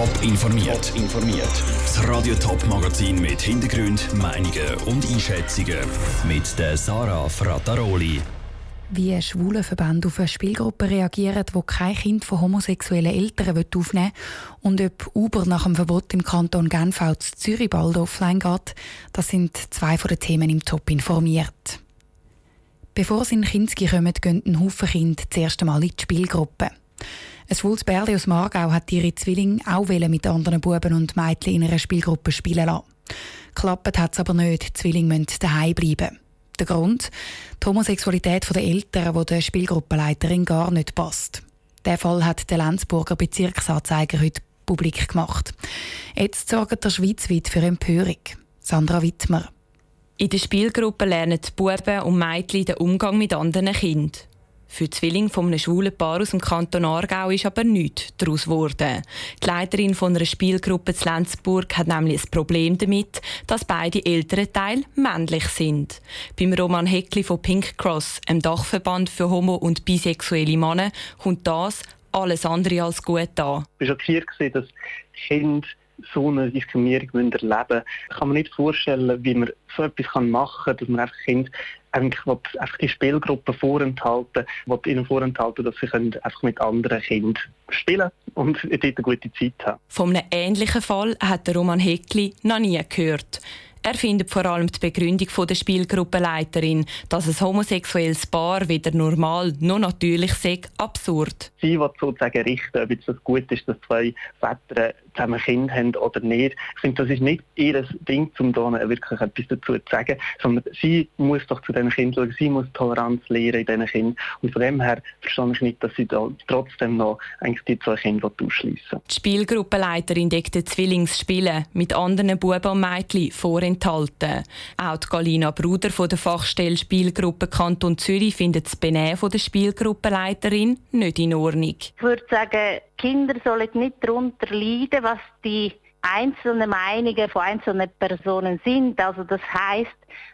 Top informiert. informiert. Das Radio Top Magazin mit Hintergrund, Meinungen und Einschätzungen mit der Sarah Frataroli. Wie schwule Verbände auf eine Spielgruppe reagieren, die kein Kind von homosexuellen Eltern aufnehmen will und ob Uber nach dem Verbot im Kanton Genf auch zu Zürich bald offline geht, das sind zwei von den Themen im Top informiert. Bevor sie in Kinski kommen, gehen ein Haufen Kinder zuerst einmal in die Spielgruppe. Ein schwules Bärli aus Margau hat ihre Zwillinge auch mit anderen Buben und Mädchen in einer Spielgruppe spielen lassen. Klappt hat es aber nicht, die Zwillinge müssen daheim bleiben. Der Grund? Die Homosexualität der Eltern, die der Spielgruppenleiterin gar nicht passt. Der Fall hat der Lenzburger Bezirksanzeiger heute publik gemacht. Jetzt sorgt er schweizweit für Empörung. Sandra Wittmer. In der Spielgruppe lernen die Buben und Mädchen den Umgang mit anderen Kindern. Für die Zwillinge von einem schwulen Paar aus dem Kanton Aargau ist aber nichts daraus geworden. Die Leiterin von einer Spielgruppe zu Lenzburg hat nämlich ein Problem damit, dass beide älteren Teile männlich sind. Beim Roman Heckli von Pink Cross, einem Dachverband für homo- und bisexuelle Männer, kommt das alles andere als gut an. Ich war schockiert, dass Kinder so eine Diskriminierung erleben müssen. Ich kann mir nicht vorstellen, wie man so etwas machen kann, dass man einfach Kind eigentlich einfach die Spielgruppe vorenthalten, will ihnen vorenthalten, dass sie einfach mit anderen Kindern spielen und dort eine gute Zeit haben. Von einem ähnlichen Fall hat der Roman Heckli noch nie gehört. Er findet vor allem die Begründung der Spielgruppenleiterin, dass ein homosexuelles Paar weder normal noch natürlich sei, absurd. Sie will sozusagen richten, ob es gut ist, dass zwei Väter zusammen Kinder haben oder nicht. Ich finde, das ist nicht ihr Ding, um da wirklich etwas dazu zu sagen, sondern sie muss doch zu diesen Kindern schauen, sie muss Toleranz lehren in diesen Kindern. Und von dem her verstehe ich nicht, dass sie da trotzdem noch eigentlich die zwei Kinder ausschliessen Die Spielgruppenleiterin deckt die Zwillingsspiele mit anderen Buben und Mädchen vorenthalten. Auch die Galina Bruder von der Fachstelle Spielgruppe Kanton Zürich findet das Benehmen der Spielgruppenleiterin nicht in Ordnung. Ich würde sagen, Kinder sollen nicht darunter leiden, was die einzelnen Meinungen von einzelnen Personen sind. Also das heißt,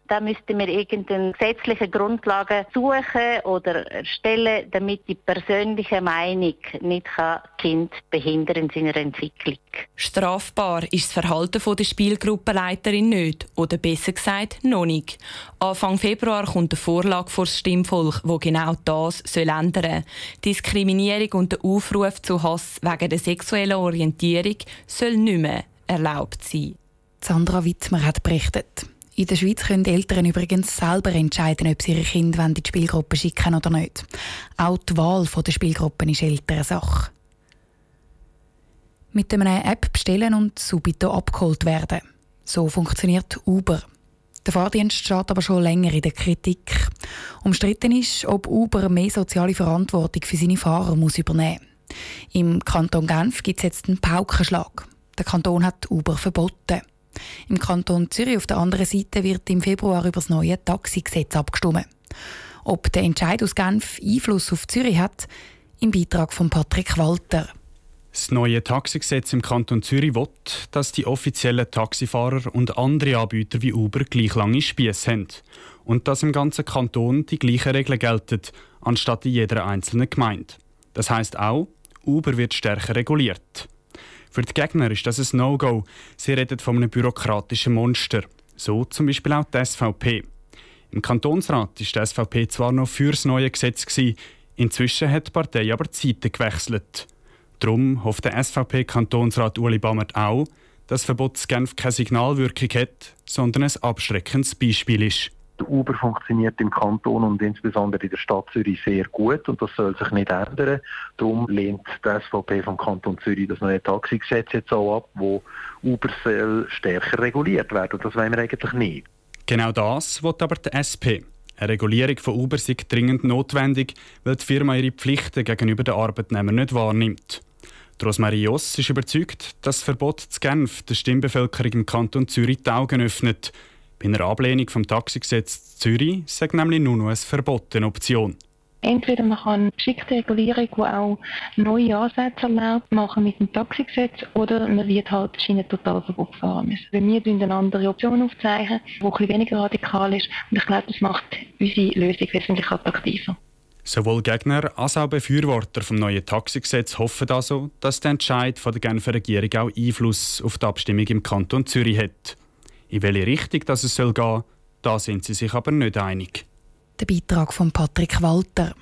da müssten wir irgendeine gesetzliche Grundlage suchen oder erstellen, damit die persönliche Meinung nicht das Kind behindern in seiner Entwicklung. Strafbar ist das Verhalten der Spielgruppenleiterin nicht, oder besser gesagt, noch nicht. Anfang Februar kommt eine Vorlage vor das Stimmvolk, wo genau das soll ändern Diskriminierung und der Aufruf zu Hass wegen der sexuellen Orientierung soll nicht mehr erlaubt sein. Sandra Wittmer hat berichtet. In der Schweiz können Eltern übrigens selber entscheiden, ob sie ihre Kinder in die Spielgruppe schicken oder nicht. Auch die Wahl der Spielgruppen ist ältere Sache. Mit einer App bestellen und subito abgeholt werden. So funktioniert Uber. Der Fahrdienst steht aber schon länger in der Kritik. Umstritten ist, ob Uber mehr soziale Verantwortung für seine Fahrer muss übernehmen muss. Im Kanton Genf gibt es jetzt einen Paukenschlag. Der Kanton hat Uber verboten. Im Kanton Zürich auf der anderen Seite wird im Februar über das neue Taxigesetz abgestimmt. Ob der Entscheid aus Genf Einfluss auf Zürich hat, im Beitrag von Patrick Walter. Das neue Taxigesetz im Kanton Zürich will, dass die offiziellen Taxifahrer und andere Anbieter wie Uber gleich lange Spieße haben und dass im ganzen Kanton die gleichen Regeln gelten, anstatt in jeder einzelnen Gemeinde. Das heißt auch, Uber wird stärker reguliert. Für die Gegner ist das ein No-Go. Sie reden von einem bürokratischen Monster. So zum Beispiel auch die SVP. Im Kantonsrat ist die SVP zwar noch für das neue Gesetz gewesen, inzwischen hat die Partei aber die Seite gewechselt. Darum hofft der SVP-Kantonsrat Uli Bammert auch, dass das Verbot Genf keine Signalwirkung hat, sondern ein abschreckendes Beispiel ist. Der Uber funktioniert im Kanton und insbesondere in der Stadt Zürich sehr gut und das soll sich nicht ändern. Darum lehnt die SVP vom Kanton Zürich das neue Taxigesetz jetzt auch ab, wo Uber soll stärker reguliert werden und das wollen wir eigentlich nicht. Genau das will aber die SP. Eine Regulierung von Uber ist dringend notwendig, weil die Firma ihre Pflichten gegenüber den Arbeitnehmern nicht wahrnimmt. Rosmarie Joss ist überzeugt, dass das Verbot zu Genf der Stimmbevölkerung im Kanton Zürich die Augen öffnet. Bei einer Ablehnung vom Taxigesetz Zürich sagt nämlich nur noch eine verbotene Option. Entweder man kann geschickte Regulierung, die auch neue Ansätze erlaubt, machen mit dem Taxigesetz oder man wird halt Schienentotalverbot fahren müssen. Wir müssen eine andere Option aufzeigen, die etwas weniger radikal ist und ich glaube, das macht unsere Lösung wesentlich attraktiver. Sowohl Gegner als auch Befürworter vom neuen Taxigesetz hoffen also, dass der Entscheid von der Genfer Regierung auch Einfluss auf die Abstimmung im Kanton Zürich hat. In welche Richtung das es soll gehen, da sind sie sich aber nicht einig. Der Beitrag von Patrick Walter.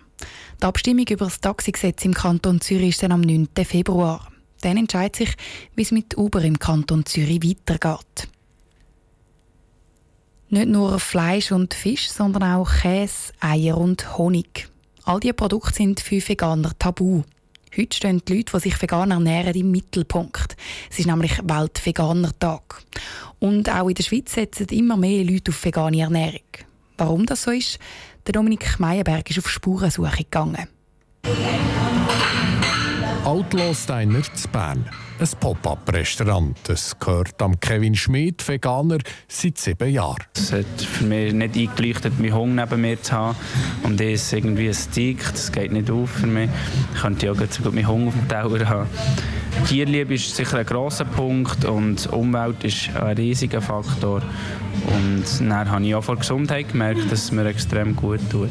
Die Abstimmung über das Taxigesetz im Kanton Zürich ist dann am 9. Februar. Dann entscheidet sich, wie es mit Uber im Kanton Zürich weitergeht. Nicht nur Fleisch und Fisch, sondern auch Käse, Eier und Honig. All diese Produkte sind für Veganer tabu. Heute stehen die Leute, die sich vegan ernähren, im Mittelpunkt. Es ist nämlich Weltveganer-Tag. Und auch in der Schweiz setzen immer mehr Leute auf vegane Ernährung. Warum das so ist? Der Dominik Meyerberg ist auf Spurensuche gegangen. Outlaws Diner zu Bern. Ein Pop-up-Restaurant. Es gehört am Kevin Schmidt, Veganer, seit sieben Jahren. Es hat für mich nicht eingeleuchtet, meinen Hunger neben mir zu haben. Und das ist irgendwie ein Stick, das geht nicht auf für mich. Ich könnte ja so gut meinen Hunger auf dem Teller haben. Tierliebe ist sicher ein grosser Punkt und Umwelt ist ein riesiger Faktor. Und dann habe ich auch vor Gesundheit gemerkt, dass es mir extrem gut tut.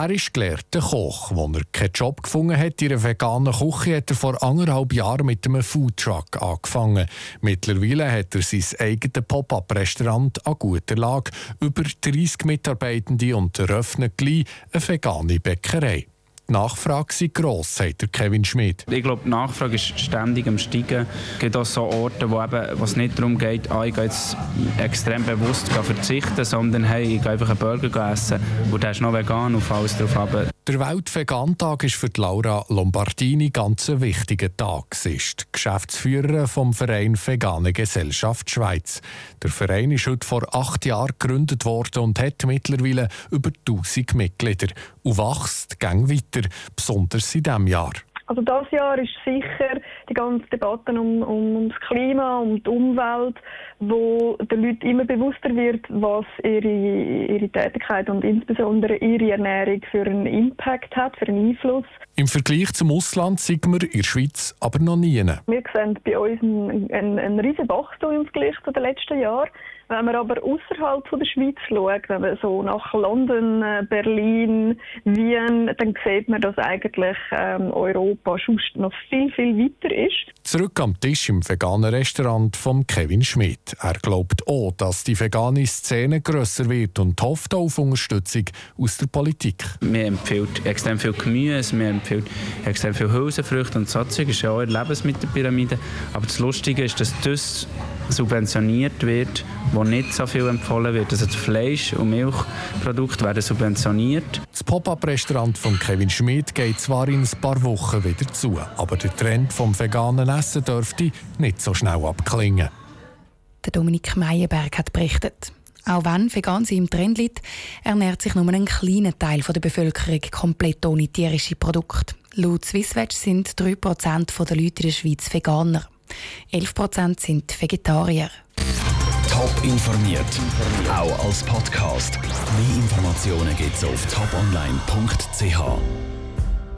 Er ist gelehrter Koch. Als er keinen Job gefunden hat in einer veganen Küche, hat er vor anderthalb Jahren mit einem Foodtruck angefangen. Mittlerweile hat er sein eigenes Pop-up-Restaurant an guter Lage, über 30 Mitarbeitende und eröffnet gleich eine vegane Bäckerei. Die Nachfrage sei gross, sagt Kevin Schmidt. Ich glaube, die Nachfrage ist ständig am Steigen. Es gibt auch so Orte, wo, es nicht darum geht, ah, ich gehe jetzt extrem bewusst verzichten, sondern hey, ich gehe einfach einen Burger essen und der ist noch vegan und alles drauf ab. Der Weltvegan-Tag ist für Laura Lombardini ganz ein wichtiger Tag. Sie ist Geschäftsführerin vom Verein Vegane Gesellschaft Schweiz. Der Verein ist heute vor acht Jahren gegründet worden und hat mittlerweile über 1000 Mitglieder und wächst gang weiter, besonders in diesem Jahr. Also das Jahr ist sicher die ganze Debatte um, um, um das Klima, um die Umwelt, wo den Leuten immer bewusster wird, was ihre, ihre Tätigkeit und insbesondere ihre Ernährung für einen Impact hat, für einen Einfluss. Im Vergleich zum Ausland sieht man in der Schweiz aber noch nie. Wir sehen bei uns einen, einen, einen riesen Wachstum im Vergleich zu den letzten Jahren. Wenn man aber außerhalb der Schweiz schaut, wenn man so nach London, äh, Berlin, Wien, dann sieht man, dass eigentlich ähm, Europa schon noch viel, viel weiter ist. Zurück am Tisch im veganen Restaurant von Kevin Schmidt. Er glaubt auch, dass die vegane Szene grösser wird und hofft auf Unterstützung aus der Politik. Mir empfiehlt extrem viel Gemüse, mir empfiehlt extrem viel Hülsenfrüchte und so Zeug. ist ja auch ein Lebensmittelpyramide. Aber das Lustige ist, dass das subventioniert wird, wo nicht so viel empfohlen wird. Also das Fleisch- und Milchprodukte werden subventioniert. Das Pop-up-Restaurant von Kevin Schmidt geht zwar in ein paar Wochen wieder zu, aber der Trend vom veganen Essen dürfte nicht so schnell abklingen. Der Dominik Meyerberg hat berichtet. Auch wenn vegan sie im Trend liegt, ernährt sich nur ein kleiner Teil der Bevölkerung komplett ohne tierische Produkte. Laut Swisswatch sind 3% der Leute in der Schweiz Veganer. 11% sind Vegetarier. Top informiert, auch als Podcast. Mehr Informationen gibt es auf toponline.ch.